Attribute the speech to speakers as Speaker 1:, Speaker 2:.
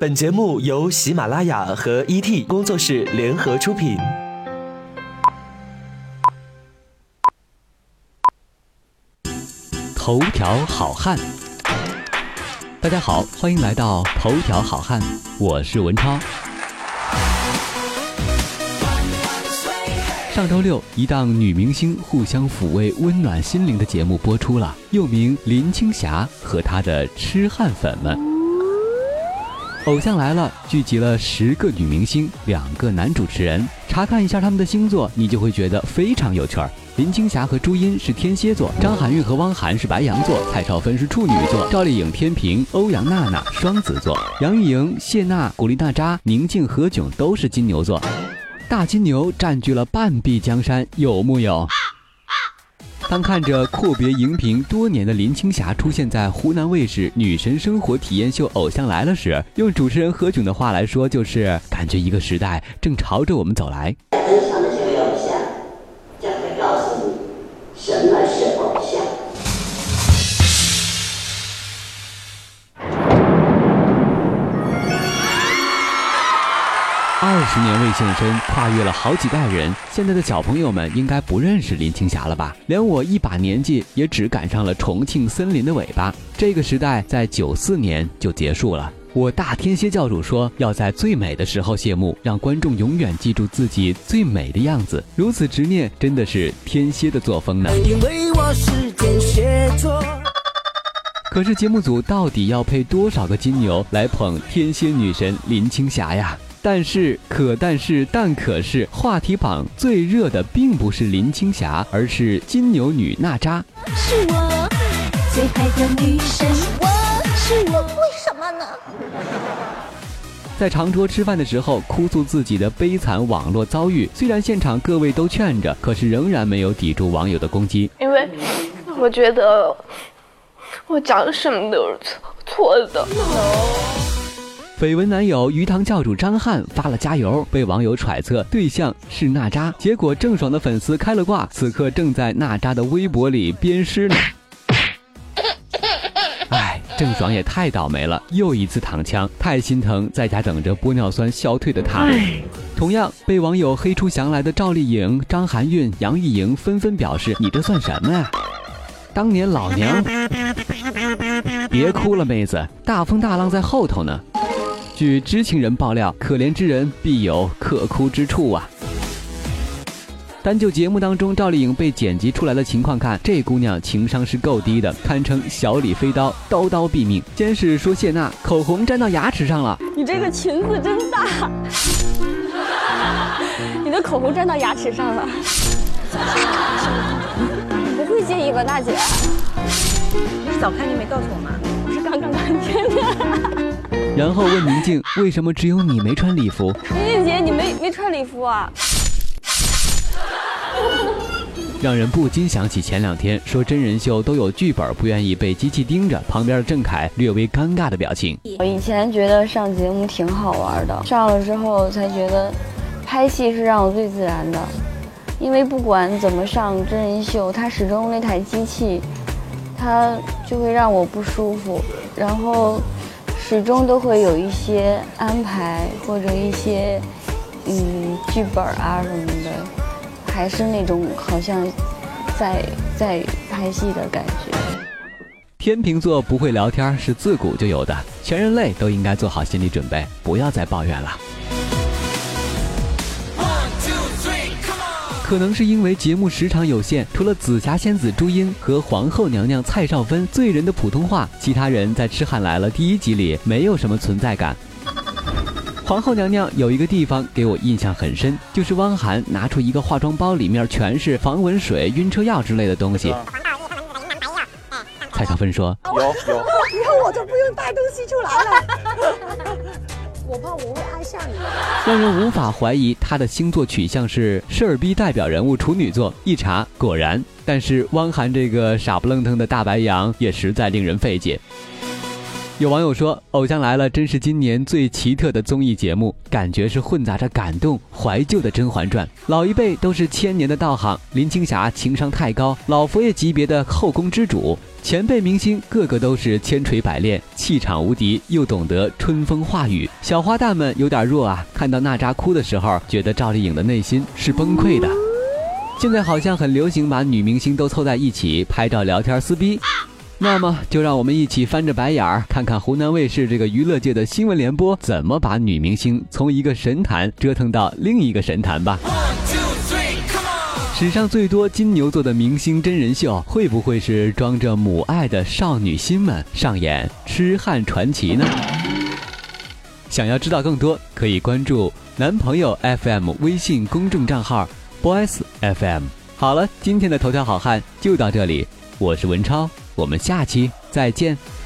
Speaker 1: 本节目由喜马拉雅和 ET 工作室联合出品。
Speaker 2: 头条好汉，大家好，欢迎来到头条好汉，我是文超。上周六，一档女明星互相抚慰、温暖心灵的节目播出了，又名《林青霞和她的痴汉粉们》。偶像来了，聚集了十个女明星，两个男主持人。查看一下他们的星座，你就会觉得非常有趣儿。林青霞和朱茵是天蝎座，张含韵和汪涵是白羊座，蔡少芬是处女座，赵丽颖天平，欧阳娜娜双子座，杨钰莹、谢娜、古力娜扎、宁静、何炅都是金牛座。大金牛占据了半壁江山，有木有？当看着阔别荧屏多年的林青霞出现在湖南卫视《女神生活体验秀》《偶像来了》时，用主持人何炅的话来说，就是感觉一个时代正朝着我们走来。二十年未现身，跨越了好几代人。现在的小朋友们应该不认识林青霞了吧？连我一把年纪，也只赶上了重庆森林的尾巴。这个时代在九四年就结束了。我大天蝎教主说，要在最美的时候谢幕，让观众永远记住自己最美的样子。如此执念，真的是天蝎的作风呢。因为我是天蝎座。可是节目组到底要配多少个金牛来捧天蝎女神林青霞呀？但是，可但是，但可是，话题榜最热的并不是林青霞，而是金牛女娜扎。是我最爱的女神，我是我，为什么呢？在长桌吃饭的时候，哭诉自己的悲惨网络遭遇。虽然现场各位都劝着，可是仍然没有抵住网友的攻击。
Speaker 3: 因为我觉得我讲什么都是错错的。
Speaker 2: 绯闻男友鱼塘教主张翰发了加油，被网友揣测对象是娜扎，结果郑爽的粉丝开了挂，此刻正在娜扎的微博里鞭尸呢。哎，郑爽也太倒霉了，又一次躺枪，太心疼在家等着玻尿酸消退的她。同样被网友黑出翔来的赵丽颖、张含韵、杨钰莹纷纷表示：“你这算什么呀？当年老娘……别哭了，妹子，大风大浪在后头呢。”据知情人爆料，可怜之人必有可哭之处啊！单就节目当中赵丽颖被剪辑出来的情况看，这姑娘情商是够低的，堪称小李飞刀，刀刀毙命。先是说谢娜口红粘到牙齿上了，
Speaker 3: 你这个裙子真大，你的口红粘到牙齿上了，你不会介意吧，大姐？
Speaker 4: 你是早看见没告诉我吗？
Speaker 3: 我是刚刚看见的。
Speaker 2: 然后问宁静：“为什么只有你没穿礼服？”
Speaker 3: 宁静姐，你没没穿礼服啊？
Speaker 2: 让人不禁想起前两天说真人秀都有剧本，不愿意被机器盯着，旁边的郑恺略微尴尬的表情。
Speaker 5: 我以前觉得上节目挺好玩的，上了之后才觉得拍戏是让我最自然的，因为不管怎么上真人秀，它始终那台机器，它就会让我不舒服，然后。始终都会有一些安排或者一些嗯剧本啊什么的，还是那种好像在在拍戏的感觉。
Speaker 2: 天秤座不会聊天是自古就有的，全人类都应该做好心理准备，不要再抱怨了。可能是因为节目时长有限，除了紫霞仙子朱茵和皇后娘娘蔡少芬醉人的普通话，其他人在《痴汉来了》第一集里没有什么存在感。皇后娘娘有一个地方给我印象很深，就是汪涵拿出一个化妆包，里面全是防蚊水、晕车药之类的东西。蔡少芬说：“
Speaker 6: 有有，以
Speaker 4: 后我就不用带东西出来了。”我怕我会爱上你，
Speaker 2: 让人无法怀疑他的星座取向是事儿逼代表人物处女座。一查果然，但是汪涵这个傻不愣腾的大白羊也实在令人费解。有网友说，《偶像来了》真是今年最奇特的综艺节目，感觉是混杂着感动、怀旧的《甄嬛传》。老一辈都是千年的道行，林青霞情商太高，老佛爷级别的后宫之主；前辈明星个个都是千锤百炼，气场无敌，又懂得春风化雨。小花旦们有点弱啊，看到娜扎哭的时候，觉得赵丽颖的内心是崩溃的。现在好像很流行把女明星都凑在一起拍照聊天撕逼。那么，就让我们一起翻着白眼儿，看看湖南卫视这个娱乐界的新闻联播怎么把女明星从一个神坛折腾到另一个神坛吧。史上最多金牛座的明星真人秀，会不会是装着母爱的少女心们上演痴汉传奇呢？想要知道更多，可以关注男朋友 FM 微信公众账号 boys FM。好了，今天的头条好汉就到这里，我是文超。我们下期再见。